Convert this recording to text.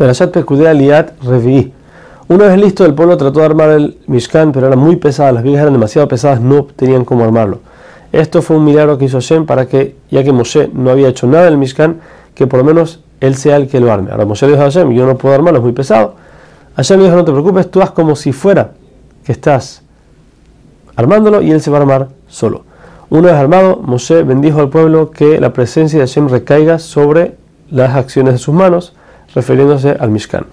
Perashat Pekudea Liat Revi'i. Una vez listo, el pueblo trató de armar el Mishkan, pero era muy pesado, las vigas eran demasiado pesadas, no tenían cómo armarlo. Esto fue un milagro que hizo Hashem para que, ya que Moshe no había hecho nada en el Mishkan, que por lo menos él sea el que lo arme. Ahora Moshe le dijo a Hashem, yo no puedo armarlo, es muy pesado. Hashem le dijo, no te preocupes, tú haz como si fuera que estás armándolo y él se va a armar solo. Una vez armado, Moshe bendijo al pueblo que la presencia de Hashem recaiga sobre las acciones de sus manos, refiriéndose al Mishkan.